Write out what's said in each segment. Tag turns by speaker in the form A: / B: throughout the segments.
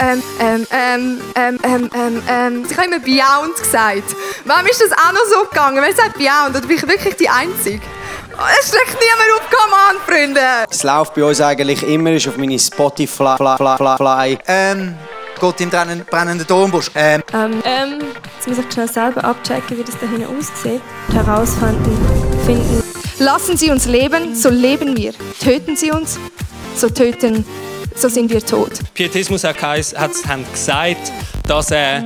A: Ähm, ähm, ähm, ähm, ähm, ähm, ähm, ich habe immer Beyond gesagt. Warum ist das auch noch so gegangen? Wer sagt Beyond? Oder bin ich wirklich die Einzige? Oh, es schlägt niemand auf, come on, Freunde!
B: Es läuft bei uns eigentlich immer ist auf meine Spotify. Fly, fly, fly, fly.
C: Ähm, Gott im brennenden, brennenden Dornbusch. Ähm,
D: Ähm,
A: Ähm,
D: jetzt muss ich schnell selber abchecken, wie das da hinten aussieht. Herausfinden, finden.
A: lassen Sie uns leben, so leben wir. Töten Sie uns, so töten, so sind wir tot.
E: Pietismus hat, gesagt, dass äh,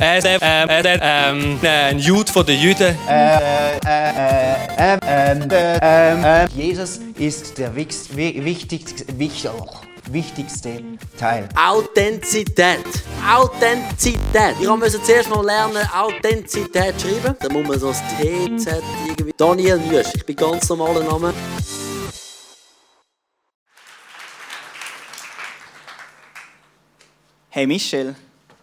E: er äh, äh, äh, ähm, äh, ein Jude von den Juden
F: Jesus ist der wichtigste, wich- oh, wichtigste Teil.
G: Authentizität. Authentizität. Ich musste zuerst mal lernen, Authentizität schreiben. Da muss man so das TZ irgendwie. Daniel Nüsch. Ich bin ganz normaler Name.
H: Hey Michelle,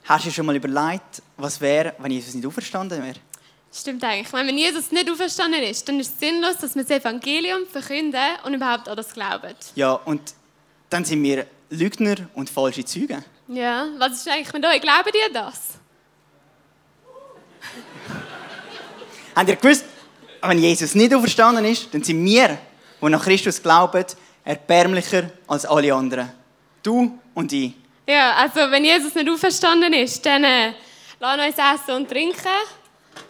H: hast du schon mal überlegt, was wäre, wenn Jesus nicht auferstanden wäre?
I: Stimmt eigentlich. Wenn Jesus nicht auferstanden ist, dann ist es sinnlos, dass wir das Evangelium verkünden und überhaupt an das glauben.
H: Ja, und dann sind wir Lügner und falsche Zeugen.
I: Ja, was ist eigentlich mit euch? Glauben ihr das?
H: Habt ihr gewusst, wenn Jesus nicht auferstanden ist, dann sind wir, die nach Christus glauben, erbärmlicher als alle anderen. Du und ich.
I: Ja, also wenn Jesus nicht auferstanden ist, dann äh, lasst uns essen und trinken,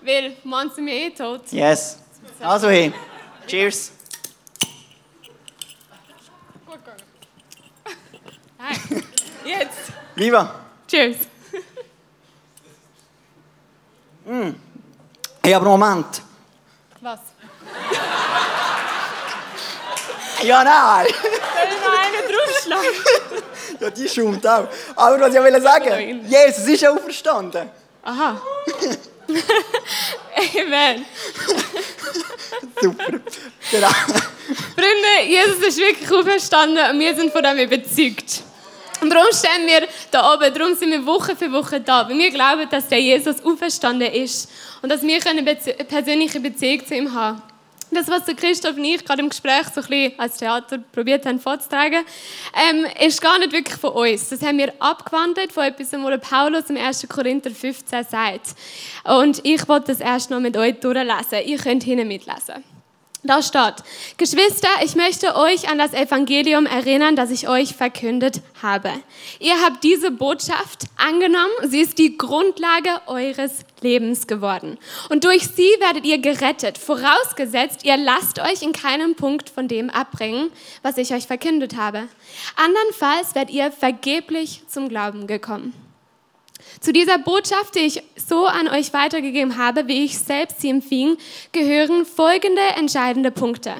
I: weil morgen sind wir eh tot.
H: Yes. Also hey, cheers.
I: Nein. Jetzt.
H: Viva.
I: Cheers.
H: Hey, aber Moment.
I: Was?
H: Ja, nein.
I: Soll ich noch einen draufschlagen?
H: Ja, die schaumt auch. Aber was ich will sagen, Jesus ist ja auferstanden.
I: Aha. Amen.
H: Super. Genau.
I: Freunde, Jesus ist wirklich auferstanden und wir sind von dem überzeugt. Und darum stehen wir da oben, darum sind wir Woche für Woche da, weil wir glauben, dass der Jesus auferstanden ist und dass wir eine persönliche Beziehung zu ihm haben. Das, was Christoph und ich gerade im Gespräch so ein bisschen als Theater probiert haben vorzutragen, ähm, ist gar nicht wirklich von uns. Das haben wir abgewandelt von etwas, was Paulus im 1. Korinther 15 sagt. Und ich wollte das erst noch mit euch durchlesen. Ihr könnt hinten mitlesen. Da steht, Geschwister, ich möchte euch an das Evangelium erinnern, das ich euch verkündet habe. Ihr habt diese Botschaft angenommen, sie ist die Grundlage eures Lebens geworden. Und durch sie werdet ihr gerettet, vorausgesetzt, ihr lasst euch in keinem Punkt von dem abbringen, was ich euch verkündet habe. Andernfalls werdet ihr vergeblich zum Glauben gekommen. Zu dieser Botschaft, die ich so an euch weitergegeben habe, wie ich selbst sie empfing, gehören folgende entscheidende Punkte.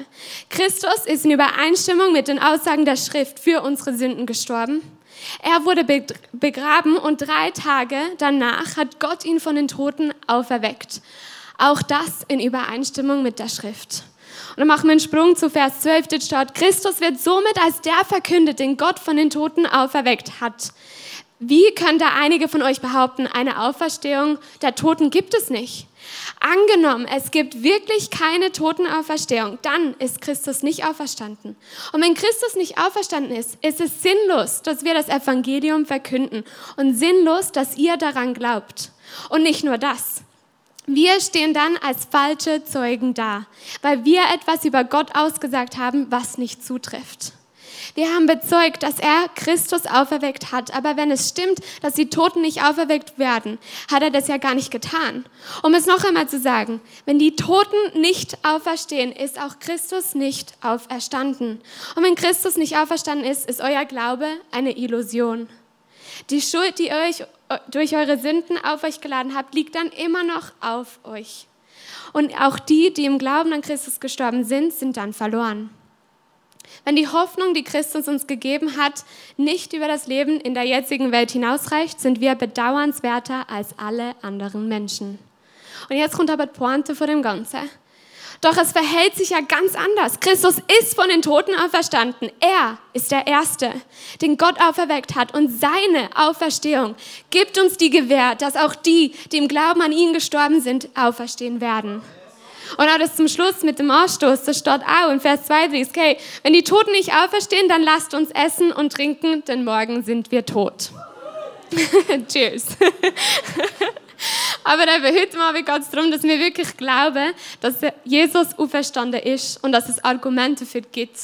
I: Christus ist in Übereinstimmung mit den Aussagen der Schrift für unsere Sünden gestorben. Er wurde be- begraben und drei Tage danach hat Gott ihn von den Toten auferweckt. Auch das in Übereinstimmung mit der Schrift. Und dann machen wir einen Sprung zu Vers 12, dort steht, Christus wird somit als der verkündet, den Gott von den Toten auferweckt hat. Wie können da einige von euch behaupten, eine Auferstehung der Toten gibt es nicht? Angenommen, es gibt wirklich keine Totenauferstehung, dann ist Christus nicht auferstanden. Und wenn Christus nicht auferstanden ist, ist es sinnlos, dass wir das Evangelium verkünden und sinnlos, dass ihr daran glaubt. Und nicht nur das. Wir stehen dann als falsche Zeugen da, weil wir etwas über Gott ausgesagt haben, was nicht zutrifft. Wir haben bezeugt, dass er Christus auferweckt hat. Aber wenn es stimmt, dass die Toten nicht auferweckt werden, hat er das ja gar nicht getan. Um es noch einmal zu sagen, wenn die Toten nicht auferstehen, ist auch Christus nicht auferstanden. Und wenn Christus nicht auferstanden ist, ist euer Glaube eine Illusion. Die Schuld, die ihr euch durch eure Sünden auf euch geladen habt, liegt dann immer noch auf euch. Und auch die, die im Glauben an Christus gestorben sind, sind dann verloren. Wenn die Hoffnung, die Christus uns gegeben hat, nicht über das Leben in der jetzigen Welt hinausreicht, sind wir bedauernswerter als alle anderen Menschen. Und jetzt kommt aber die Pointe vor dem Ganzen. Doch es verhält sich ja ganz anders. Christus ist von den Toten auferstanden. Er ist der Erste, den Gott auferweckt hat. Und seine Auferstehung gibt uns die Gewähr, dass auch die, die im Glauben an ihn gestorben sind, auferstehen werden. Und auch das zum Schluss mit dem Ausstoß, das steht auch in Vers 32, okay, wenn die Toten nicht auferstehen, dann lasst uns essen und trinken, denn morgen sind wir tot. Cheers. Aber eben, heute Abend geht es darum, dass wir wirklich glauben, dass Jesus auferstanden ist und dass es Argumente dafür gibt.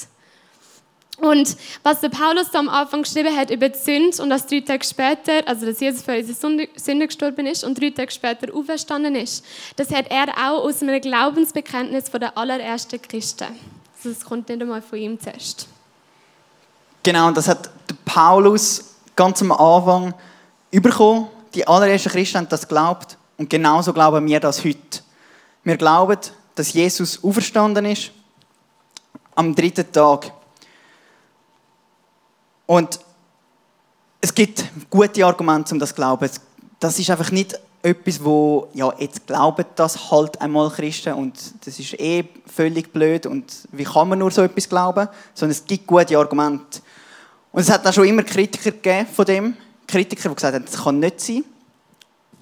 I: Und was der Paulus da am Anfang geschrieben hat über die Sünde und dass drei Tage später, also dass Jesus für unsere Sünde, gestorben ist und drei Tage später auferstanden ist, das hat er auch aus einem Glaubensbekenntnis von der allerersten Christen. Also das kommt nicht einmal von ihm zuerst.
H: Genau, das hat der Paulus ganz am Anfang bekommen. Die allerersten Christen haben das geglaubt und genauso glauben wir das heute. Wir glauben, dass Jesus auferstanden ist am dritten Tag. Und es gibt gute Argumente, um das zu glauben. Das ist einfach nicht etwas, wo, ja, jetzt glauben das halt einmal Christen und das ist eh völlig blöd und wie kann man nur so etwas glauben? Sondern es gibt gute Argumente. Und es hat auch schon immer Kritiker gegeben von dem. Kritiker, die gesagt haben, das kann nicht sein.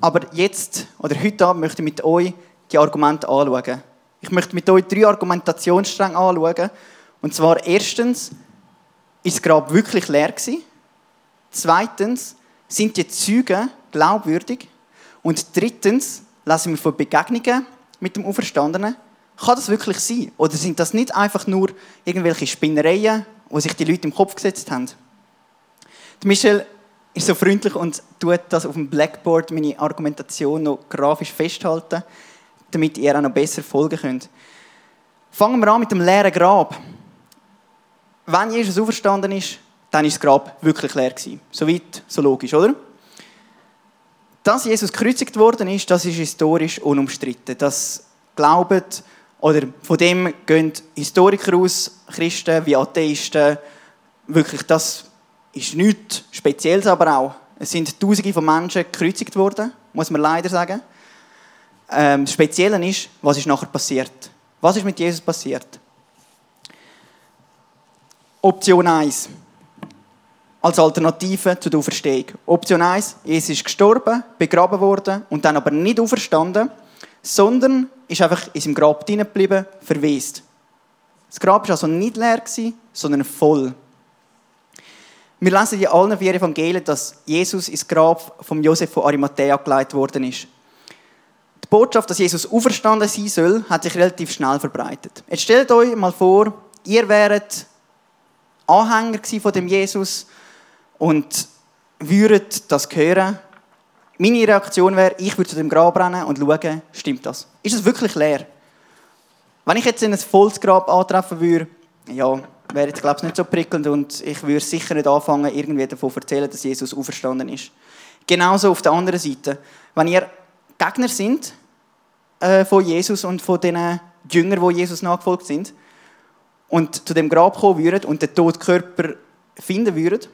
H: Aber jetzt, oder heute Abend, möchte ich mit euch die Argumente anschauen. Ich möchte mit euch drei Argumentationsstränge anschauen. Und zwar erstens, ist das Grab wirklich leer gewesen? Zweitens, sind die Zeugen glaubwürdig? Und drittens, lassen wir von Begegnungen mit dem Auferstandenen. Kann das wirklich sein? Oder sind das nicht einfach nur irgendwelche Spinnereien, die sich die Leute im Kopf gesetzt haben? Die Michelle ist so freundlich und tut das auf dem Blackboard, meine Argumentation noch grafisch festhalten, damit ihr auch noch besser folgen könnt. Fangen wir an mit dem leeren Grab wenn Jesus auferstanden ist, dann ist das Grab wirklich leer gewesen. Soweit, so logisch, oder? Dass Jesus gekreuzigt worden ist, das ist historisch unumstritten. Das glauben oder von dem gehen Historiker aus, Christen wie Atheisten, wirklich, das ist nichts Spezielles aber auch. Es sind Tausende von Menschen gekreuzigt worden, muss man leider sagen. Ähm, das Spezielle ist, was ist nachher passiert? Was ist mit Jesus passiert? Option 1. Als Alternative zu der Auferstehung. Option 1. Jesus ist gestorben, begraben worden und dann aber nicht auferstanden, sondern ist einfach in seinem Grab drinnen geblieben, verwest. Das Grab war also nicht leer, sondern voll. Wir lesen in allen vier Evangelien, dass Jesus ins Grab von Josef von Arimathea geleitet worden ist. Die Botschaft, dass Jesus auferstanden sein soll, hat sich relativ schnell verbreitet. Jetzt stellt euch mal vor, ihr wäret Anhänger von dem Jesus und würden das hören. Meine Reaktion wäre, ich würde zu dem Grab rennen und schauen, stimmt das? Ist es wirklich leer? Wenn ich jetzt in ein volles Grab antreffen würde, ja, wäre jetzt glaube ich nicht so prickelnd und ich würde sicher nicht anfangen, irgendwie davon zu erzählen, dass Jesus auferstanden ist. Genauso auf der anderen Seite, wenn ihr Gegner sind äh, von Jesus und von den Jüngern, die Jesus nachgefolgt sind, und zu dem Grab kommen würdet und den toten Körper finden würdet,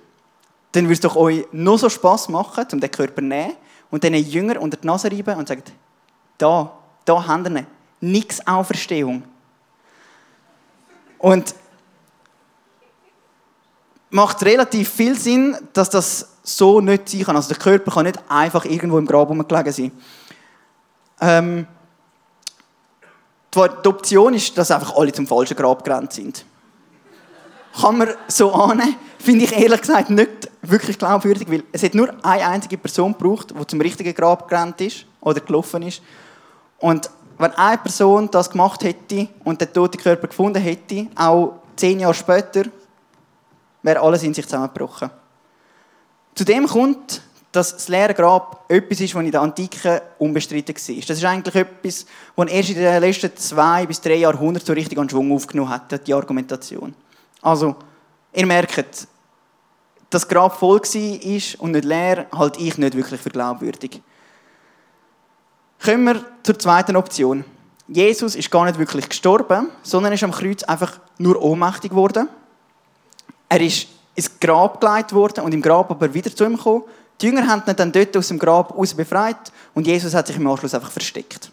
H: dann würde es doch euch noch so Spass machen, um den Körper zu nehmen und den Jünger unter die Nase reiben und sagen, da, da haben wir ihn. Nix Auferstehung. Und macht relativ viel Sinn, dass das so nicht sein kann. Also der Körper kann nicht einfach irgendwo im Grab rumgelegen sein. Ähm, die Option ist, dass einfach alle zum falschen Grab gerannt sind. Kann man so annehmen, finde ich ehrlich gesagt nicht wirklich glaubwürdig, weil es hat nur eine einzige Person gebraucht, die zum richtigen Grab gerannt ist oder gelaufen ist. Und wenn eine Person das gemacht hätte und den toten Körper gefunden hätte, auch zehn Jahre später, wäre alles in sich zusammengebrochen. Zudem kommt, dass das leere Grab etwas ist, was in der Antike unbestritten war. Das ist eigentlich etwas, was erst in den letzten zwei bis drei Jahrhunderten so richtig an Schwung aufgenommen hat, die Argumentation. Also, ihr merkt, das Grab voll war und nicht leer, halte ich nicht wirklich für glaubwürdig. Kommen wir zur zweiten Option. Jesus ist gar nicht wirklich gestorben, sondern ist am Kreuz einfach nur ohnmächtig geworden. Er ist ins Grab geleitet worden und im Grab aber wieder zu ihm gekommen die Jünger haben ihn dann dort aus dem Grab aus befreit und Jesus hat sich im Anschluss einfach versteckt.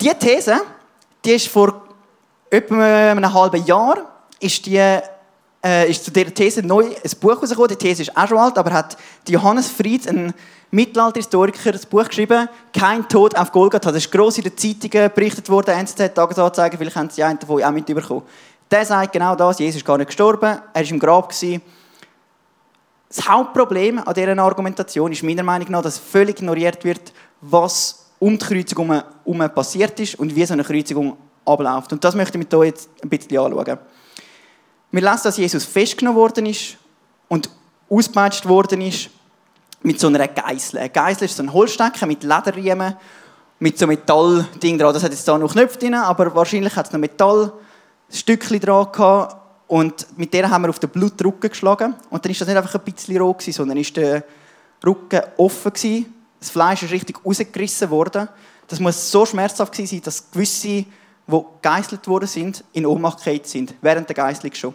H: Diese These, die ist vor etwa einem halben Jahr, ist, die, äh, ist zu dieser These neu ein Buch herausgekommen. Die These ist auch schon alt, aber hat Johannes Fried, ein Mittelalterhistoriker, das Buch geschrieben, «Kein Tod auf Golgatha». Das ist gross in den Zeitungen berichtet worden, NZZ, Tagesanzeiger, vielleicht haben Sie einen davon auch mitbekommen. Der sagt genau das, Jesus ist gar nicht gestorben, er war im Grab. Gewesen Das Hauptproblem an dieser Argumentation ist meiner Meinung nach, dass völlig ignoriert wird, was um die Kreuzigung herum passiert ist und wie so eine Kreuzigung abläuft. Und das möchte ich mit euch jetzt ein bisschen anschauen. Wir lesen, dass Jesus festgenommen worden ist und ausgepeitscht worden ist mit so einer Geißel. Eine Geißel ist so ein Holzstecker mit Lederriemen, mit so Metallding dran. Das hat jetzt da noch Knöpfe drin, aber wahrscheinlich hat es noch Metallstückchen dran gehabt. Und mit der haben wir auf den Blutrücken geschlagen. Und dann ist das nicht einfach ein bisschen roh sondern ist der Rücken offen gewesen. Das Fleisch ist richtig rausgerissen worden. Das muss so schmerzhaft gewesen sein, dass gewisse, die geißelt worden sind, in Ohnmacht sind, während der Geißelung schon.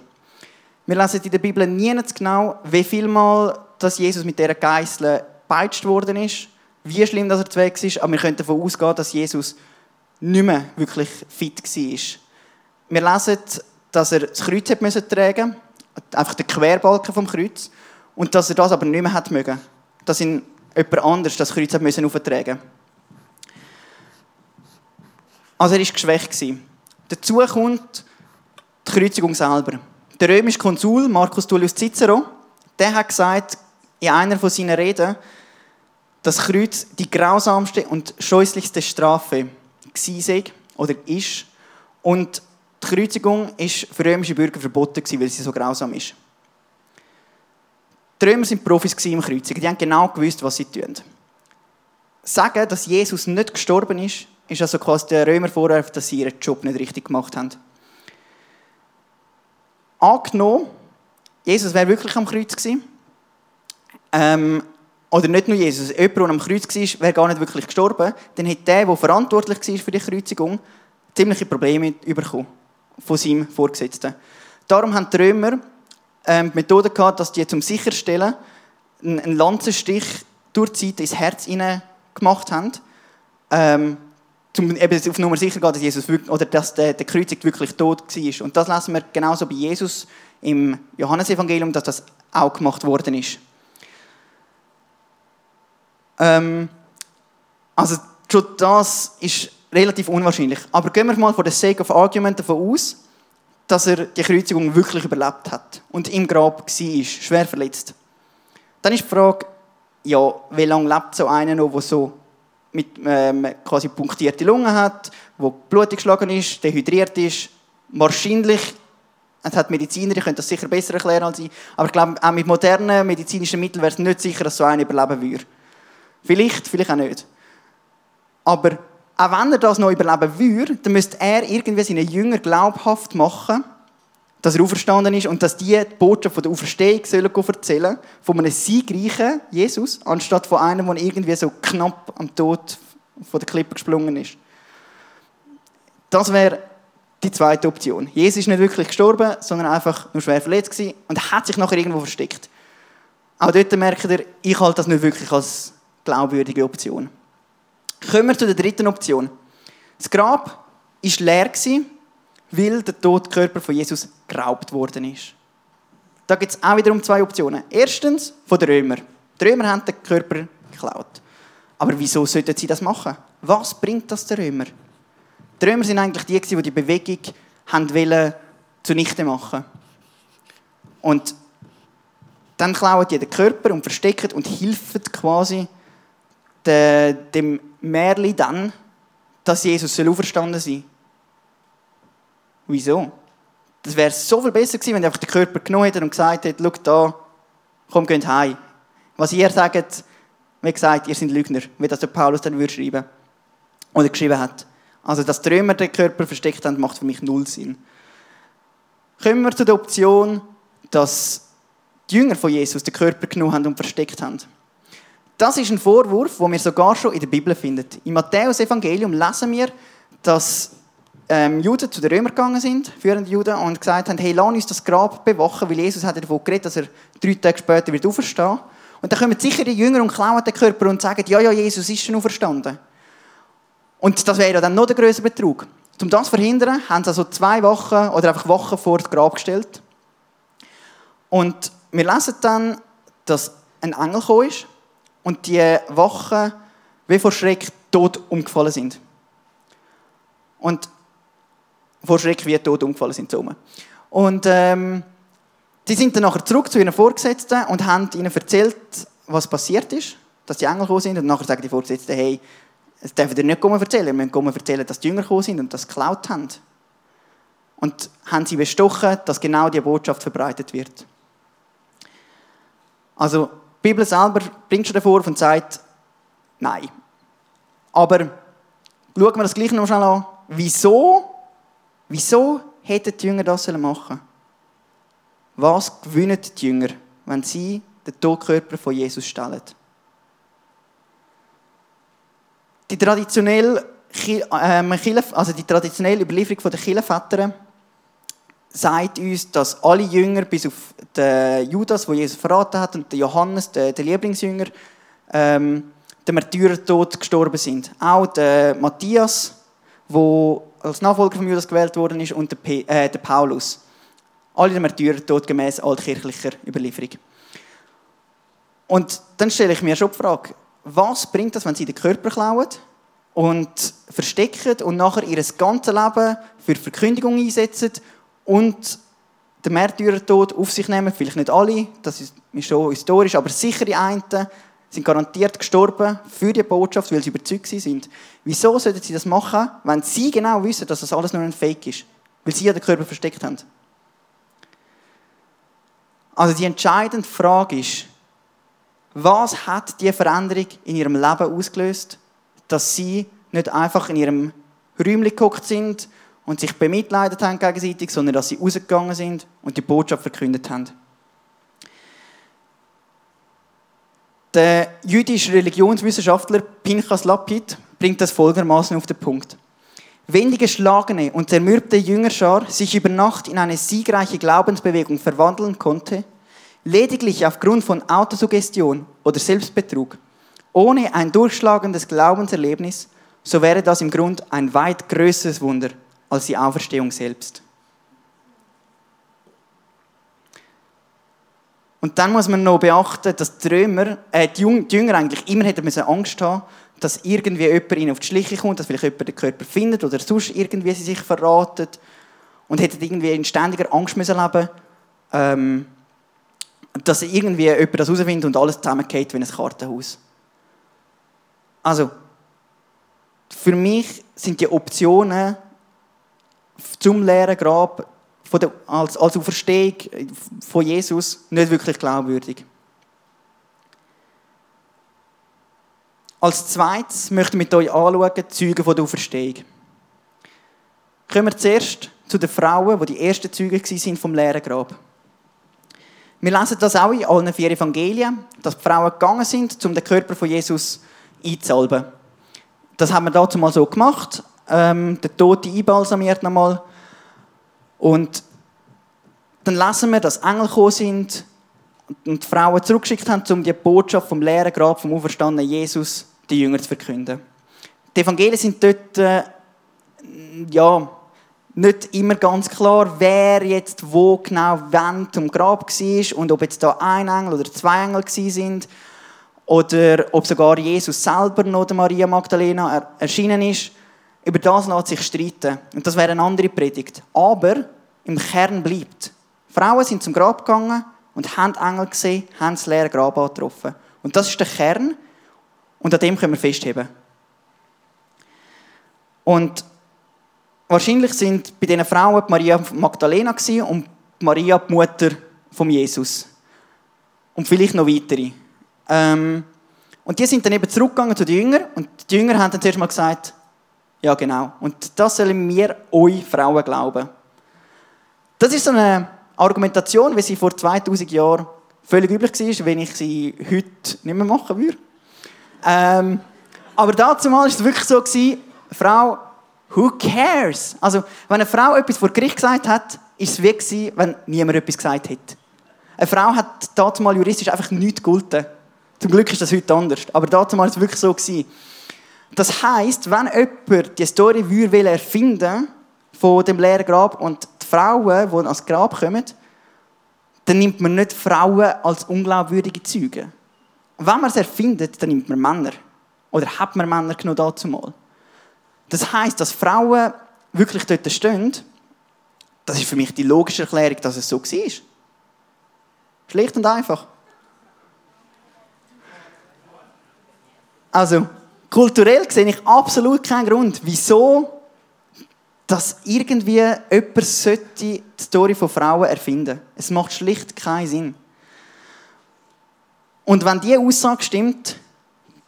H: Wir lesen in der Bibel nie genau, wie viel Mal dass Jesus mit dieser Geißel peitscht worden ist, wie schlimm dass er weg ist, aber wir können davon ausgehen, dass Jesus nicht mehr wirklich fit war. Wir lesen, dass er das Kreuz hat müssen tragen einfach den Querbalken vom Kreuz, und dass er das aber nicht mehr hat mögen. Dass ihn jemand anders das Kreuz hat müssen auftragen. Also er war geschwächt. Dazu kommt die Kreuzigung selber. Der römische Konsul Marcus Tullius Cicero, der hat gesagt in einer von seinen Reden, dass Kreuz die grausamste und scheußlichste Strafe war oder ist. Und die Kreuzigung ist für römische Bürger verboten, weil sie so grausam ist. Die Römer waren Profis im Kreuzigen. Die haben genau gewusst, was sie tun. Sagen, dass Jesus nicht gestorben ist, ist also quasi der Römer Vorwurf, dass sie ihren Job nicht richtig gemacht haben. Angenommen, Jesus wäre wirklich am Kreuz gewesen. Ähm, oder nicht nur Jesus, jemand, der am Kreuz war, wäre gar nicht wirklich gestorben. Dann hätte der, der verantwortlich war für die Kreuzigung, ziemliche Probleme bekommen von seinem Vorgesetzten. Darum haben die Römer ähm, die Methode gehabt, dass die zum Sicherstellen einen Lanzenstich durch die Seite ins Herz gemacht haben, ähm, um eben auf Nummer sicher gehen, dass Jesus wirklich, oder dass der, der Kreuzig wirklich tot war. Und das lesen wir genauso bei Jesus im Johannesevangelium, dass das auch gemacht worden ist. Ähm, also schon das ist relativ unwahrscheinlich. Aber gehen wir mal von der Sake of Argument davon aus, dass er die Kreuzigung wirklich überlebt hat und im Grab war, schwer verletzt. Dann ist die Frage, ja, wie lange lebt so einer noch, der so mit ähm, quasi punktierte Lungen hat, wo Blut geschlagen ist, dehydriert ist. Wahrscheinlich, es hat Mediziner, die können das sicher besser erklären als ich, aber ich glaube, auch mit modernen medizinischen Mitteln wäre es nicht sicher, dass so einer überleben würde. Vielleicht, vielleicht auch nicht. Aber auch wenn er das noch überleben würde, dann müsste er irgendwie seinen Jünger glaubhaft machen, dass er auferstanden ist und dass die die Botschaft von der Auferstehung sollen erzählen von einem siegreichen Jesus, anstatt von einem, der irgendwie so knapp am Tod von der Klippe gesprungen ist. Das wäre die zweite Option. Jesus ist nicht wirklich gestorben, sondern einfach nur schwer verletzt gewesen und hat sich nachher irgendwo versteckt. Auch dort merkt ihr, ich halte das nicht wirklich als glaubwürdige Option. Kommen wir zu der dritten Option. Das Grab war leer, weil der tote Körper von Jesus geraubt worden ist. Da gibt es auch wiederum zwei Optionen. Erstens von den Römern. Die Römer haben den Körper geklaut. Aber wieso sollten sie das machen? Was bringt das den Römer? Die Römer sind eigentlich die, die die Bewegung haben zunichte machen Und dann klauen die den Körper und verstecken und helfen quasi dem Märli dann, dass Jesus auferstanden sein. Wieso? Das wäre so viel besser gewesen, wenn er einfach den Körper genommen hätte und gesagt hätte, schau da, komm, geht heim. Was ihr sagt, wie gesagt, ihr seid Lügner, wie das der Paulus dann würde schreiben oder geschrieben hat. Also, dass die Römer den Körper versteckt haben, macht für mich null Sinn. Kommen wir zu der Option, dass die Jünger von Jesus den Körper genommen haben und versteckt haben. Das ist ein Vorwurf, den wir sogar schon in der Bibel finden. Im Matthäus-Evangelium lesen wir, dass ähm, Juden zu den Römern gegangen sind, führende Juden, und gesagt haben, hey, lass uns das Grab bewachen, weil Jesus hat davon geredet, dass er drei Tage später wird auferstehen. Und dann kommen sicher die Jünger und klauen den Körper und sagen, ja, ja, Jesus ist schon auferstanden. Und das wäre dann noch der größere Betrug. Um das zu verhindern, haben sie also zwei Wochen oder einfach Wochen vor das Grab gestellt. Und wir lesen dann, dass ein Engel gekommen ist und die Wachen wie vor Schreck tot umgefallen sind. Und vor Schreck wie tot umgefallen sind. So. Und ähm, Die sind dann nachher zurück zu ihren Vorgesetzten und haben ihnen erzählt, was passiert ist, dass die Engel gekommen sind. Und nachher sagen die Vorgesetzten, hey, das dürfen ihr nicht kommen erzählen. Wir müssen kommen erzählen, dass die Jünger gekommen sind und das geklaut haben. Und haben sie bestochen, dass genau diese Botschaft verbreitet wird. Also, die Bibel selber bringt schon den Vorwurf und sagt, nein. Aber schauen wir das gleich noch schnell an. Wieso, wieso hätten die Jünger das machen sollen? Was gewinnen die Jünger, wenn sie den Todkörper von Jesus stellen? Die traditionelle, ähm, also die traditionelle Überlieferung der Kirchenväter sagt uns, dass alle Jünger, bis auf den Judas, der Jesus verraten hat, und den Johannes, der, Lieblingsjünger, ähm, der Märtyrertod gestorben sind. Auch der Matthias, der als Nachfolger von Judas gewählt worden ist, und der, P äh, der Paulus. Alle den Märtyrertod gemäß altkirchlicher Überlieferung. Und dann stelle ich mir schon die Frage, was bringt das, wenn sie den Körper klauen und verstecken und nachher ihr ganzes Leben für Verkündigung einsetzen und den Märtyrertod auf sich nehmen? Vielleicht nicht alle, das ist schon historisch, aber sicher die einen sind garantiert gestorben für die Botschaft, weil sie überzeugt sind. Wieso sollten sie das machen, wenn sie genau wissen, dass das alles nur ein Fake ist? Weil sie ja den Körper versteckt haben. Also die entscheidende Frage ist, was hat die Veränderung in ihrem Leben ausgelöst, dass sie nicht einfach in ihrem Räumchen geguckt sind und sich bemitleidet haben gegenseitig, sondern dass sie rausgegangen sind und die Botschaft verkündet haben. Der jüdische Religionswissenschaftler Pinchas Lapid bringt das folgendermaßen auf den Punkt. Wenn die geschlagene und zermürbte Jüngerschar sich über Nacht in eine siegreiche Glaubensbewegung verwandeln konnte, lediglich aufgrund von Autosuggestion oder Selbstbetrug, ohne ein durchschlagendes Glaubenserlebnis, so wäre das im Grund ein weit größeres Wunder als die Auferstehung selbst. Und dann muss man noch beachten, dass die Römer, äh, die Jünger eigentlich immer hätten Angst haben dass irgendwie jemand ihnen auf die Schliche kommt, dass vielleicht jemand den Körper findet oder sonst irgendwie sie sich verraten und hätten irgendwie in ständiger Angst müssen leben ähm, dass irgendwie jemand das herausfindet und alles zusammengeht wie ein Kartenhaus. Also, für mich sind die Optionen zum leeren Grab der, als, als Auferstehung von Jesus nicht wirklich glaubwürdig. Als zweites möchte ich mit euch anschauen, die Zeugen der Auferstehung. Kommen wir zuerst zu den Frauen, die die ersten Zeugen waren vom leeren Grab. Wir lesen das auch in allen vier Evangelien, dass die Frauen gegangen sind, um den Körper von Jesus einzusalben. Das haben wir dazu mal so gemacht. Ähm, der Tote einbalsamiert nochmal. Und dann lesen wir, dass Engel gekommen sind und die Frauen zurückgeschickt haben, um die Botschaft vom leeren Grab vom auferstandenen Jesus die Jünger zu verkünden. Die Evangelien sind dort äh, ja, nicht immer ganz klar, wer jetzt wo genau wann zum Grab war und ob jetzt da ein Engel oder zwei Engel sind oder ob sogar Jesus selber noch der Maria Magdalena erschienen ist. Über das lässt sich streiten. Und das wäre eine andere Predigt. Aber im Kern bleibt. Frauen sind zum Grab gegangen und haben Engel gesehen, haben das leere Grab angetroffen. Und das ist der Kern. Und an dem können wir festheben. Und wahrscheinlich sind bei diesen Frauen Maria Magdalena und Maria die Mutter von Jesus. Und vielleicht noch weitere. Ähm, und die sind dann eben zurückgegangen zu den Jüngern und die Jünger haben dann zuerst mal gesagt, ja genau, und das sollen wir euch Frauen glauben. Das ist so eine Argumentation, wie sie vor 2000 Jahren völlig üblich war, wenn ich sie heute nicht mehr machen würde. Ähm, aber dazu war es wirklich so, gewesen, Frau, who cares? Also, wenn eine Frau etwas vor Gericht gesagt hat, ist es wie gewesen, wenn niemand etwas gesagt hätte. Eine Frau hat dazu juristisch einfach nichts gegolten. Zum Glück ist das heute anders. Aber dazu war es wirklich so. Gewesen. Das heisst, wenn jemand die Story erfinden von dem leeren Grab und Frauen, die ans Grab kommen, dann nimmt man nicht Frauen als unglaubwürdige Zeugen. Wenn man es erfindet, dann nimmt man Männer. Oder hat man Männer genug dazu mal. Das heißt, dass Frauen wirklich dort stehen, das ist für mich die logische Erklärung, dass es so war. Schlicht und einfach. Also, kulturell sehe ich absolut keinen Grund, wieso dass irgendwie jemand sollte die Story von Frauen erfinden. Es macht schlicht keinen Sinn. Und wenn diese Aussage stimmt,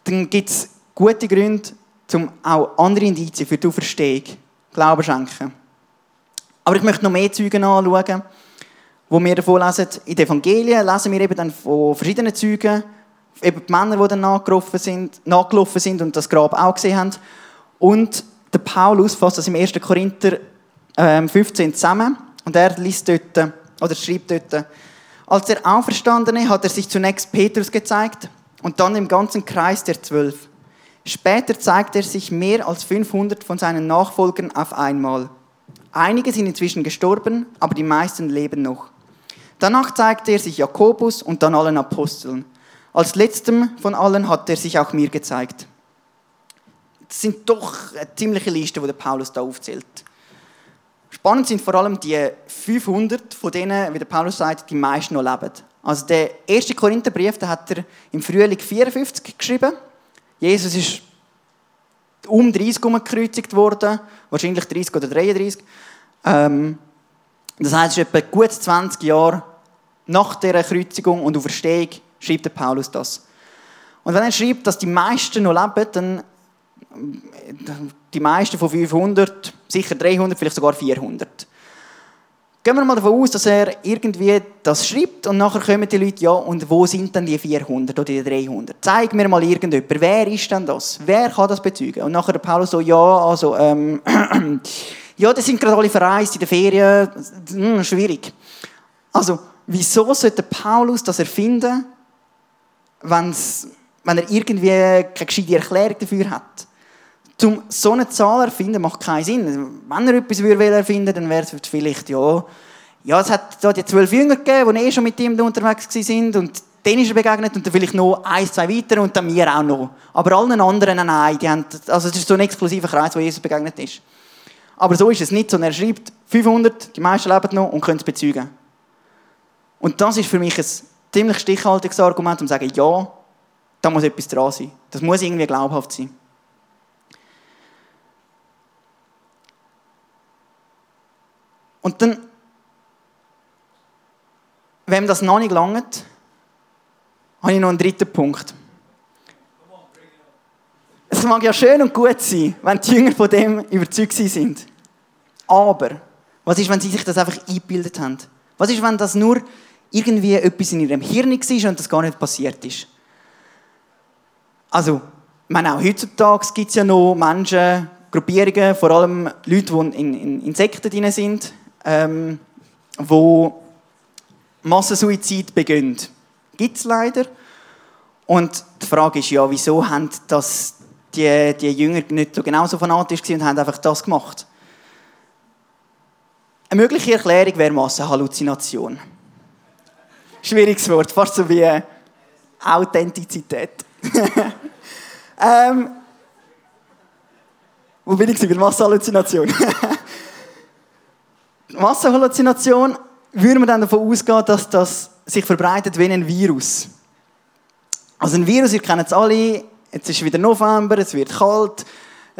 H: dann gibt es gute Gründe, um auch andere Indizien für die Auferstehung Glauben schenken. Aber ich möchte noch mehr Zeugen anschauen, wo wir davon lesen. In den Evangelien lesen wir eben dann von verschiedenen Zeugen, eben die Männer, die dann nachgelaufen sind, nachgelaufen sind und das Grab auch gesehen haben. Und der Paulus fasst das im 1. Korinther 15 ähm, zusammen und er liest dort, oder schreibt dort, als der Auferstandene hat er sich zunächst Petrus gezeigt und dann im ganzen Kreis der Zwölf. Später zeigt er sich mehr als 500 von seinen Nachfolgern auf einmal. Einige sind inzwischen gestorben, aber die meisten leben noch. Danach zeigte er sich Jakobus und dann allen Aposteln. Als letztem von allen hat er sich auch mir gezeigt. Das sind doch eine ziemliche Liste, die Paulus da aufzählt. Spannend sind vor allem die 500, von denen, wie der Paulus sagt, die meisten noch leben. Also der erste Korintherbrief, den hat er im Frühling 54 geschrieben. Jesus ist um 30 gekreuzigt worden, wahrscheinlich 30 oder 33. Ähm, das heißt, es ist etwa gut 20 Jahre nach der Kreuzigung und Auferstehung schreibt der Paulus das. Und wenn er schreibt, dass die meisten noch leben, dann die meisten von 500, sicher 300, vielleicht sogar 400. Gehen wir mal davon aus, dass er irgendwie das schreibt und nachher kommen die Leute, ja, und wo sind denn die 400 oder die 300? Zeig mir mal irgendjemand, wer ist denn das? Wer kann das bezeugen? Und nachher der Paulus so, ja, also, ähm, ja, die sind gerade alle verreist in der Ferien, hm, schwierig. Also, wieso sollte Paulus das erfinden, wenn's, wenn er irgendwie keine gescheite Erklärung dafür hat? Um so eine Zahl erfinden, macht keinen Sinn. Wenn er etwas erfinden würde, dann wäre es vielleicht, ja, ja, es hat da die zwölf Jünger gegeben, die eh schon mit ihm unterwegs waren und denen ist er begegnet und dann vielleicht noch ein, zwei weiter und dann mir auch noch. Aber allen anderen, nein, die haben, also es ist so ein exklusiver Kreis, wo Jesus begegnet ist. Aber so ist es nicht, sondern er schreibt 500, die meisten leben noch und können es bezeugen. Und das ist für mich ein ziemlich stichhaltiges Argument, um zu sagen, ja, da muss etwas dran sein. Das muss irgendwie glaubhaft sein. Und dann, wenn das noch nicht langt, habe ich noch einen dritten Punkt. Es mag ja schön und gut sein, wenn die Jünger von dem überzeugt sind. Aber, was ist, wenn sie sich das einfach eingebildet haben? Was ist, wenn das nur irgendwie etwas in ihrem Hirn war und das gar nicht passiert ist? Also, ich meine, auch heutzutage gibt es ja noch Menschen, Gruppierungen, vor allem Leute, die in, in, in Sekten drin sind, ähm, wo Massensuizid begehen. Gibt es leider. Und die Frage ist ja, wieso haben das die, die Jünger nicht so genauso fanatisch und haben einfach das gemacht? Eine mögliche Erklärung wäre Massenhalluzination. Schwieriges Wort, fast so wie Authentizität. ähm, wo bin ich bei Massenhalluzination? Massenhalluzination würde man dann davon ausgehen, dass das sich verbreitet wie ein Virus. Also ein Virus, ihr kennt es alle, jetzt ist wieder November, es wird kalt,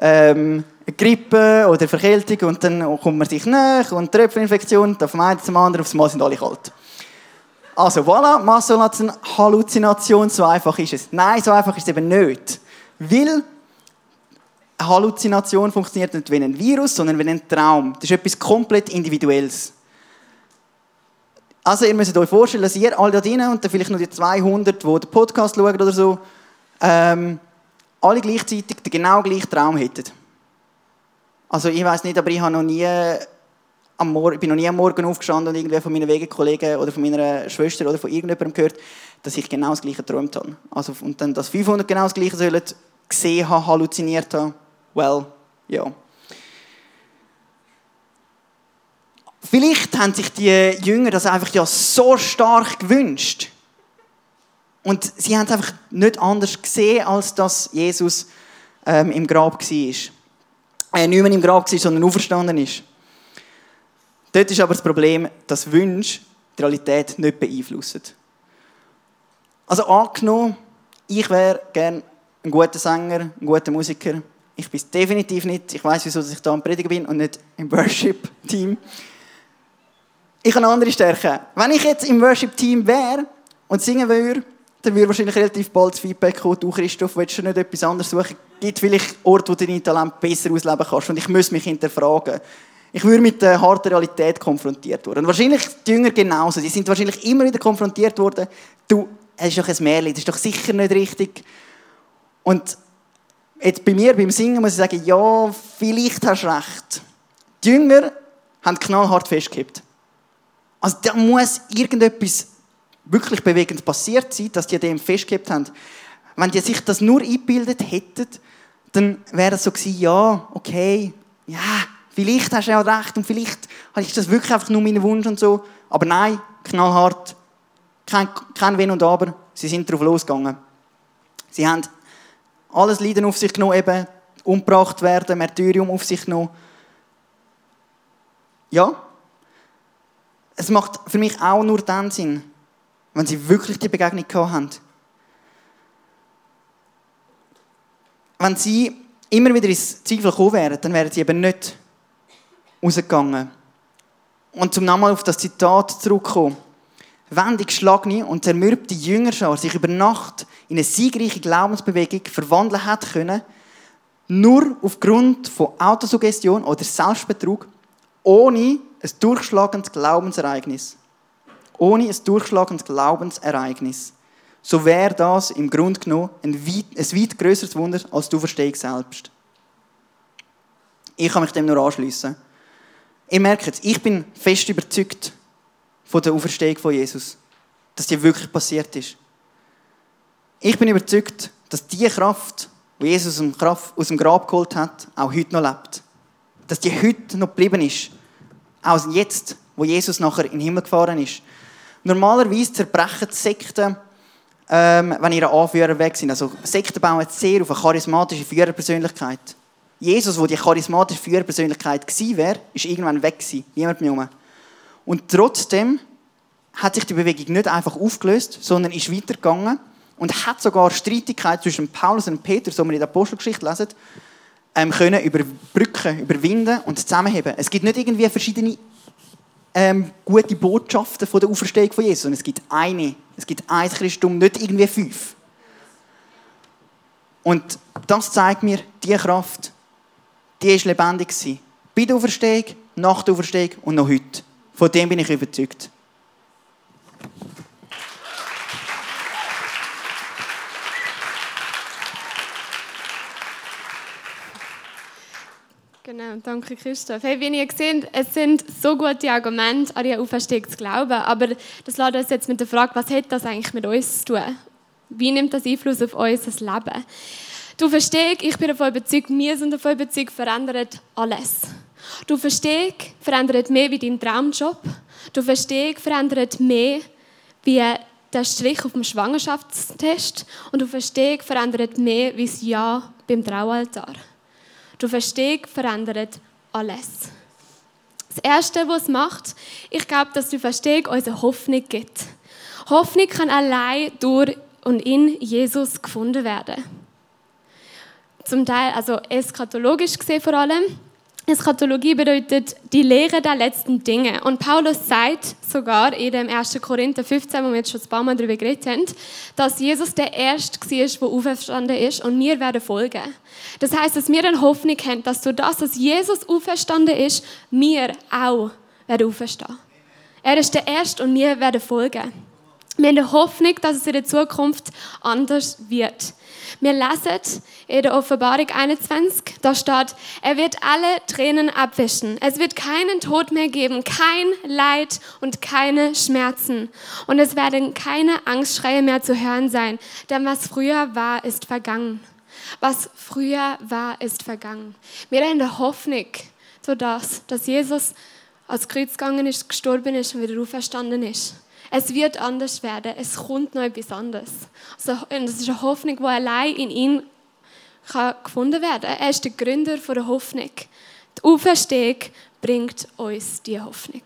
H: ähm, Grippe oder Verkältung und dann kommt man sich nach und Tröpfelinfektion, vom einen zum anderen, aufs Mal sind alle kalt. Also voilà, Massenhalluzination, so einfach ist es. Nein, so einfach ist es eben nicht. Weil eine Halluzination funktioniert nicht wie ein Virus, sondern wie ein Traum. Das ist etwas komplett Individuelles. Also ihr müsst euch vorstellen, dass ihr alle da drinnen und dann vielleicht noch die 200, die den Podcast schauen oder so, ähm, alle gleichzeitig den genau gleichen Traum hättet. Also ich weiß nicht, aber ich habe noch nie am Morgen, ich bin noch nie am Morgen aufgestanden und irgendwie von meinen Wegekollegen oder von meiner Schwester oder von irgendjemandem gehört, dass ich genau das Gleiche geträumt habe. Also, und dann, dass 500 genau das Gleiche sollen gesehen haben, halluziniert haben. Well, ja. Vielleicht haben sich die Jünger das einfach ja so stark gewünscht. Und sie haben es einfach nicht anders gesehen, als dass Jesus ähm, im Grab war. Äh, nicht mehr im Grab war, sondern auferstanden ist. Dort ist aber das Problem, dass Wünsche die Realität nicht beeinflussen. Also angenommen, ich wäre gern ein guter Sänger, ein guter Musiker. Ich bin es definitiv nicht. Ich weiß, wieso ich da am Predigen bin und nicht im Worship-Team. Ich habe andere Stärke. Wenn ich jetzt im Worship-Team wäre und singen würde, dann würde wahrscheinlich relativ bald das Feedback kommen, du Christoph, willst du nicht etwas anderes suchen? Gibt vielleicht Orte, wo du dein Talent besser ausleben kannst und ich muss mich hinterfragen. Ich würde mit der harten Realität konfrontiert worden. Und wahrscheinlich die Jünger genauso. Die sind wahrscheinlich immer wieder konfrontiert worden. Du, es ist doch ein Märchen, das ist doch sicher nicht richtig. Und jetzt bei mir, beim Singen, muss ich sagen, ja, vielleicht hast du recht. Die Jünger haben knallhart festgehabt. Also da muss irgendetwas wirklich bewegend passiert sein, dass die dem festgehabt haben. Wenn die sich das nur eingebildet hätten, dann wäre es so gewesen, ja, okay, ja, vielleicht hast du ja recht und vielleicht ist das wirklich einfach nur mein Wunsch und so. Aber nein, knallhart, kein, kein Wenn und Aber, sie sind darauf losgegangen. Sie haben alles Leiden auf sich genommen, eben umgebracht werden, Märtyrium auf sich genommen. Ja, es macht für mich auch nur dann Sinn, wenn sie wirklich die Begegnung gehabt haben. Wenn sie immer wieder ins Zweifel gekommen wären, dann wären sie eben nicht rausgegangen. Und zum nochmal auf das Zitat zurückzukommen. Wenn die geschlagene und zermürbte Jüngerschar sich über Nacht in eine siegreiche Glaubensbewegung verwandeln hat können, nur aufgrund von Autosuggestion oder Selbstbetrug, ohne ein durchschlagendes Glaubensereignis. Ohne ein durchschlagendes Glaubensereignis. So wäre das im Grunde genommen ein weit, ein weit größeres Wunder als du verstehst selbst. Ich kann mich dem nur anschließen. Ihr merkt es, ich bin fest überzeugt von der Auferstehung von Jesus. Dass die wirklich passiert ist. Ich bin überzeugt, dass die Kraft, die Jesus aus dem Grab geholt hat, auch heute noch lebt. Dass die heute noch geblieben ist. Auch jetzt, wo Jesus nachher in den Himmel gefahren ist. Normalerweise zerbrechen die Sekten, ähm, wenn ihre Anführer weg sind. Also Sekten bauen sehr auf eine charismatische Führerpersönlichkeit. Jesus, wo die charismatische Führerpersönlichkeit gewesen wäre, ist irgendwann weg gewesen. Niemand mehr um. Und trotzdem hat sich die Bewegung nicht einfach aufgelöst, sondern ist weitergegangen und hat sogar Streitigkeiten zwischen Paulus und Peter, so wir in der Apostelgeschichte lesen, ähm, können überbrücken, überwinden und zusammenheben. Es gibt nicht irgendwie verschiedene ähm, gute Botschaften von der Auferstehung von Jesus, sondern es gibt eine. Es gibt ein Christum, nicht irgendwie fünf. Und das zeigt mir, die Kraft, die ist lebendig gewesen. Bei der Auferstehung, nach der Auferstehung und noch heute. Von dem bin ich überzeugt.
I: Genau, danke Christoph. Hey, wie ihr seht, es sind so gute Argumente, an die Auferstehung zu glauben, aber das lässt uns jetzt mit der Frage, was hat das eigentlich mit uns zu tun? Wie nimmt das Einfluss auf unser Leben? Du verstehst, ich bin davon überzeugt, wir sind davon überzeugt, verändert alles. Du verstehst, verändert mehr wie dein Traumjob. Du verstehst, verändert mehr wie der Strich auf dem Schwangerschaftstest. Und du verstehst, verändert mehr wie das Ja beim Traualtar. Du verstehst, verändert alles. Das Erste, was es macht, ich glaube, dass du verstehst, uns eine Hoffnung gibt. Hoffnung kann allein durch und in Jesus gefunden werden. Zum Teil, also eschatologisch gesehen vor allem, Eschatologie bedeutet die Lehre der letzten Dinge. Und Paulus sagt sogar in dem 1. Korinther 15, wo wir jetzt schon ein paar Mal darüber geredet haben, dass Jesus der Erste war, der auferstanden ist und wir werden folgen. Das heißt, dass wir eine Hoffnung haben, dass durch das, dass Jesus auferstanden ist, wir auch werden auferstehen. Er ist der Erste und wir werden folgen. Wir haben die Hoffnung, dass es in der Zukunft anders wird. Wir lesen in der Offenbarung 21, da steht, er wird alle Tränen abwischen. Es wird keinen Tod mehr geben, kein Leid und keine Schmerzen. Und es werden keine Angstschreie mehr zu hören sein, denn was früher war, ist vergangen. Was früher war, ist vergangen. Wir haben die Hoffnung, so dass, dass Jesus als Kreuz gegangen ist, gestorben ist und wieder auferstanden ist. Es wird anders werden. Es kommt noch etwas anderes. Also, das ist eine Hoffnung, die allein in ihm kann gefunden werden kann. Er ist der Gründer der Hoffnung. Die Auferstehung bringt uns diese Hoffnung.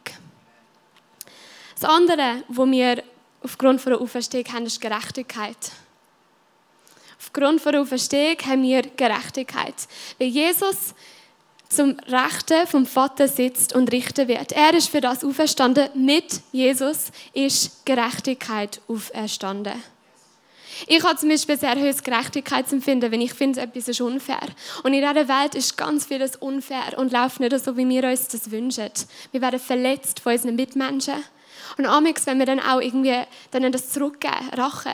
I: Das andere, was wir aufgrund der Auferstehung haben, ist Gerechtigkeit. Aufgrund der Auferstehung haben wir Gerechtigkeit. Weil Jesus zum Rechten vom Vater sitzt und richten wird. Er ist für das auferstanden. Mit Jesus ist Gerechtigkeit auferstanden. Ich habe zum Beispiel sehr hohes Gerechtigkeitsempfinden, wenn ich finde, etwas ist unfair. Und in dieser Welt ist ganz vieles unfair und läuft nicht so, wie wir uns das wünschen. Wir werden verletzt von unseren Mitmenschen. Und amigs, wenn wir dann auch irgendwie dann das zurückgeben, Rache.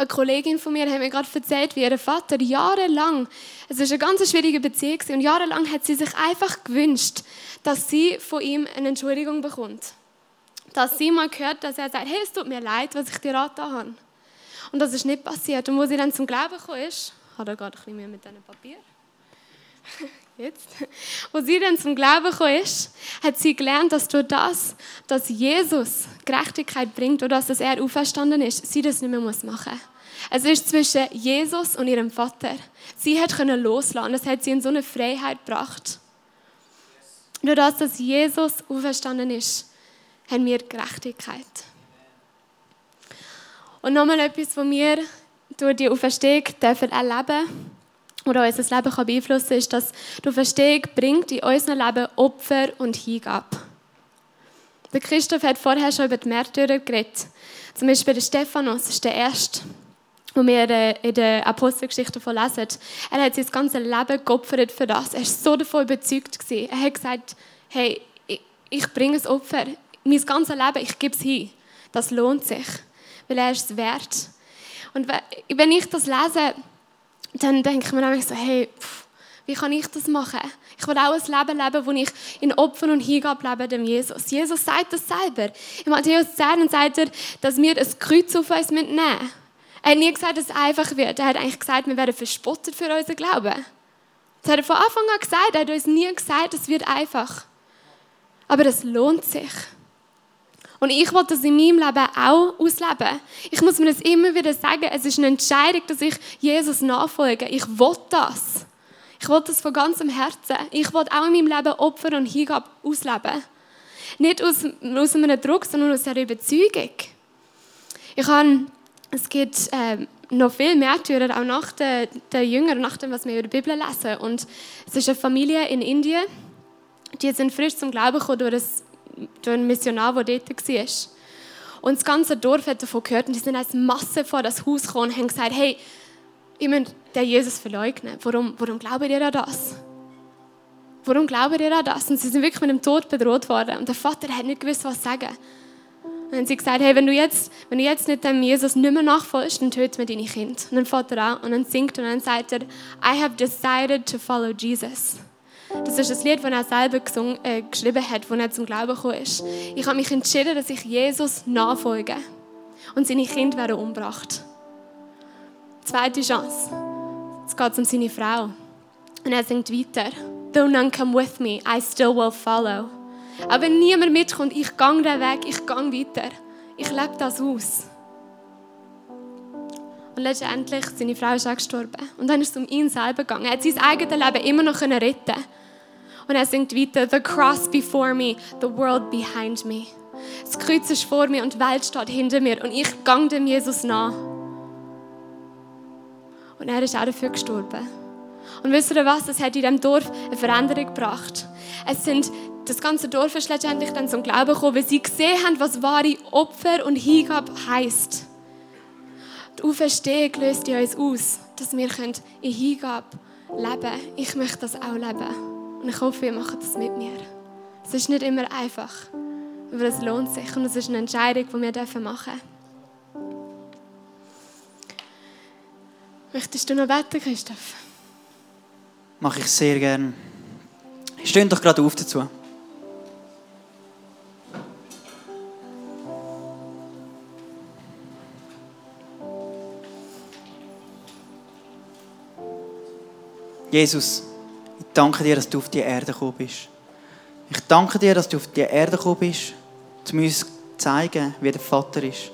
I: Eine Kollegin von mir hat mir gerade erzählt, wie ihr Vater jahrelang, es ist eine ganz schwierige Beziehung und jahrelang hat sie sich einfach gewünscht, dass sie von ihm eine Entschuldigung bekommt. Dass sie mal hört, dass er sagt, hey, es tut mir leid, was ich dir angetan habe. Und das ist nicht passiert. Und wo sie dann zum Glauben gekommen ist, hat er gerade ein bisschen mehr mit diesem Papier. Jetzt. Wo sie dann zum Glauben gekommen ist, hat sie gelernt, dass durch das, dass Jesus Gerechtigkeit bringt oder dass er auferstanden ist, sie das nicht mehr machen muss. Es ist zwischen Jesus und ihrem Vater. Sie hat können loslassen. Das hat sie in so eine Freiheit gebracht. Durch das, dass Jesus auferstanden ist, haben wir Gerechtigkeit. Und nochmal etwas, was wir durch die Auferstehung dürfen erleben oder unser Leben kann beeinflussen kann, ist, dass die Auferstehung bringt in unserem Leben Opfer und Hingabe. Der Christoph hat vorher schon über die Märtyrer geredet. Zum Beispiel der Stephanus ist der Erste, wo wir in der Apostelgeschichte davon lesen. Er hat sein ganzes Leben geopfert für das. Er war so davon überzeugt. Er hat gesagt, hey, ich bringe ein Opfer. Mein ganzes Leben, ich gebe es hin. Das lohnt sich weil er ist es wert. Und wenn ich das lese, dann denke ich mir nämlich so, hey, pff, wie kann ich das machen? Ich will auch ein Leben leben, wo ich in Opfern und Hingabe lebe dem Jesus. Jesus sagt das selber. In Matthäus 10 sagt er, dass wir ein Kreuz auf uns nehmen müssen. Er hat nie gesagt, dass es einfach wird. Er hat eigentlich gesagt, wir werden verspottet für unseren Glauben. Das hat er von Anfang an gesagt. Er hat uns nie gesagt, es wird einfach. Aber es lohnt sich. Und ich will das in meinem Leben auch ausleben. Ich muss mir das immer wieder sagen, es ist eine Entscheidung, dass ich Jesus nachfolge. Ich will das. Ich will das von ganzem Herzen. Ich will auch in meinem Leben Opfer und Hingabe ausleben. Nicht aus, aus einem Druck, sondern aus einer Überzeugung. Ich habe, es gibt äh, noch viel Märtyrer, auch nach den, den Jüngern, nach dem, was wir über die Bibel lesen. Und es ist eine Familie in Indien, die sind frisch zum Glauben gekommen durch ein durch einen Missionar, der dort war. Und das ganze Dorf hat davon gehört und die sind als Masse vor das Haus gekommen und haben gesagt, hey, ich muss den Jesus verleugnen. Warum, warum glaubt ihr an das? Warum glaubt ihr an das? Und sie sind wirklich mit dem Tod bedroht worden. Und der Vater hat nicht gewusst, was sagen. Und dann haben sie gesagt, hey, wenn du jetzt, wenn du jetzt nicht dem Jesus nicht mehr nachfolgst, dann töten wir deine Kinder. Und dann fährt er an und dann singt und dann sagt er, I have decided to follow Jesus. Das ist ein Lied, das er selber gesungen, äh, geschrieben hat, als er zum Glauben gekommen ist. Ich habe mich entschieden, dass ich Jesus nachfolge. Und seine Kinder werden umgebracht. Zweite Chance. Jetzt geht es um seine Frau. Und er singt weiter. Though none come with me, I still will follow. Aber wenn niemand mitkommt, ich gehe den Weg, ich gehe weiter. Ich lebe das aus. Und letztendlich, seine Frau ist auch gestorben. Und dann ist es um ihn selber gegangen. Er hat sein eigenes Leben immer noch retten und er singt weiter, The cross before me, the world behind me. Das Kreuz ist vor mir und die Welt steht hinter mir und ich gang dem Jesus nach. Und er ist auch dafür gestorben. Und wisst ihr was? Das hat in diesem Dorf eine Veränderung gebracht. Es sind, das ganze Dorf ist letztendlich dann zum Glauben gekommen, weil sie gesehen haben, was wahre Opfer und Hingabe heisst. Die Auferstehung löst in uns aus, dass wir in Hingabe leben können. Ich möchte das auch leben. Und ich hoffe, ihr macht das mit mir. Es ist nicht immer einfach, aber es lohnt sich und es ist eine Entscheidung, die wir machen dürfen. Möchtest du noch beten, Christoph?
H: Mache ich sehr gerne. Steht doch gerade auf dazu. Jesus, danke dir, dass du auf die Erde gekommen bist. Ich danke dir, dass du auf die Erde gekommen bist, um uns zu zeigen, wie der Vater ist.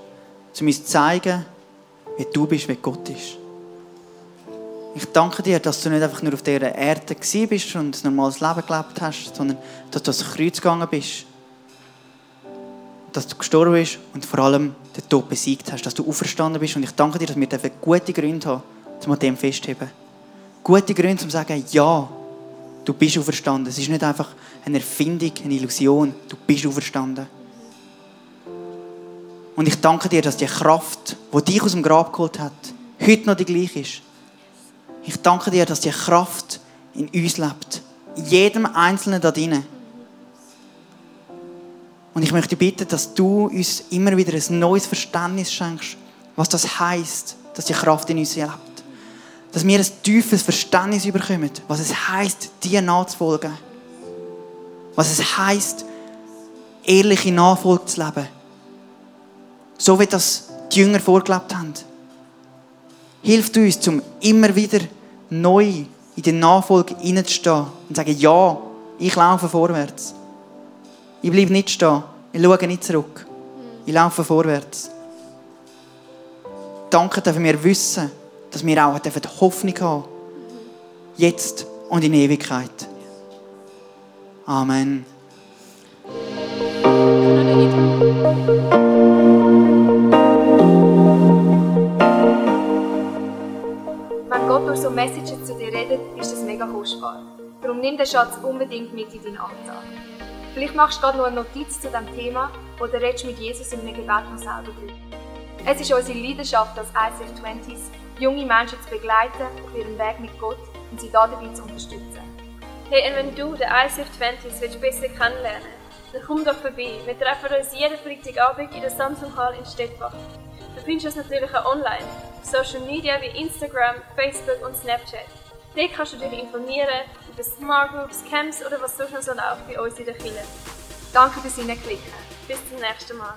H: Um uns zu zeigen, wie du bist, wie Gott ist. Ich danke dir, dass du nicht einfach nur auf dieser Erde bist und ein normales Leben gelebt hast, sondern dass du ans Kreuz gegangen bist. dass du gestorben bist und vor allem den Tod besiegt hast, dass du auferstanden bist. Und ich danke dir, dass wir gute Gründe haben, um an dem festheben. Gute Gründe, um zu sagen, ja, du bist auferstanden. Es ist nicht einfach eine Erfindung, eine Illusion. Du bist auferstanden. Und ich danke dir, dass die Kraft, die dich aus dem Grab geholt hat, heute noch die gleiche ist. Ich danke dir, dass die Kraft in uns lebt. In jedem Einzelnen da drinnen. Und ich möchte bitten, dass du uns immer wieder ein neues Verständnis schenkst, was das heißt, dass die Kraft in uns lebt. Dass wir ein tiefes Verständnis bekommen, was es heißt, dir nachzufolgen. Was es heißt, ehrliche Nachfolge zu leben. So wie das die Jünger vorgelebt haben. Hilft uns, zum immer wieder neu in die Nachfolge hineinzustehen und zu sagen, ja, ich laufe vorwärts. Ich bleibe nicht stehen. Ich schaue nicht zurück. Ich laufe vorwärts. Danke dürfen wir wissen, dass wir auch die Hoffnung haben Jetzt und in Ewigkeit. Amen.
J: Wenn Gott durch so Messages zu dir redet, ist das mega kostbar. Darum nimm den Schatz unbedingt mit in deinen Alltag. Vielleicht machst du gerade noch eine Notiz zu diesem Thema oder redest mit Jesus in einem Gebet noch selber drüber. Es ist unsere Leidenschaft als ICF 20s, junge Menschen zu begleiten auf ihrem Weg mit Gott und sie dabei zu unterstützen.
K: Hey, und wenn du den ICF 20s willst besser kennenlernen dann komm doch vorbei. Wir treffen uns jeden Freitagabend in der Samsung Hall in Stettbach. Du findest uns natürlich auch online, auf Social Media wie Instagram, Facebook und Snapchat. Dort kannst du dich informieren über Smart Groups, Camps oder was sonst noch so läuft bei uns in der Kirche.
J: Danke fürs Hineinklicken.
K: Bis zum nächsten Mal.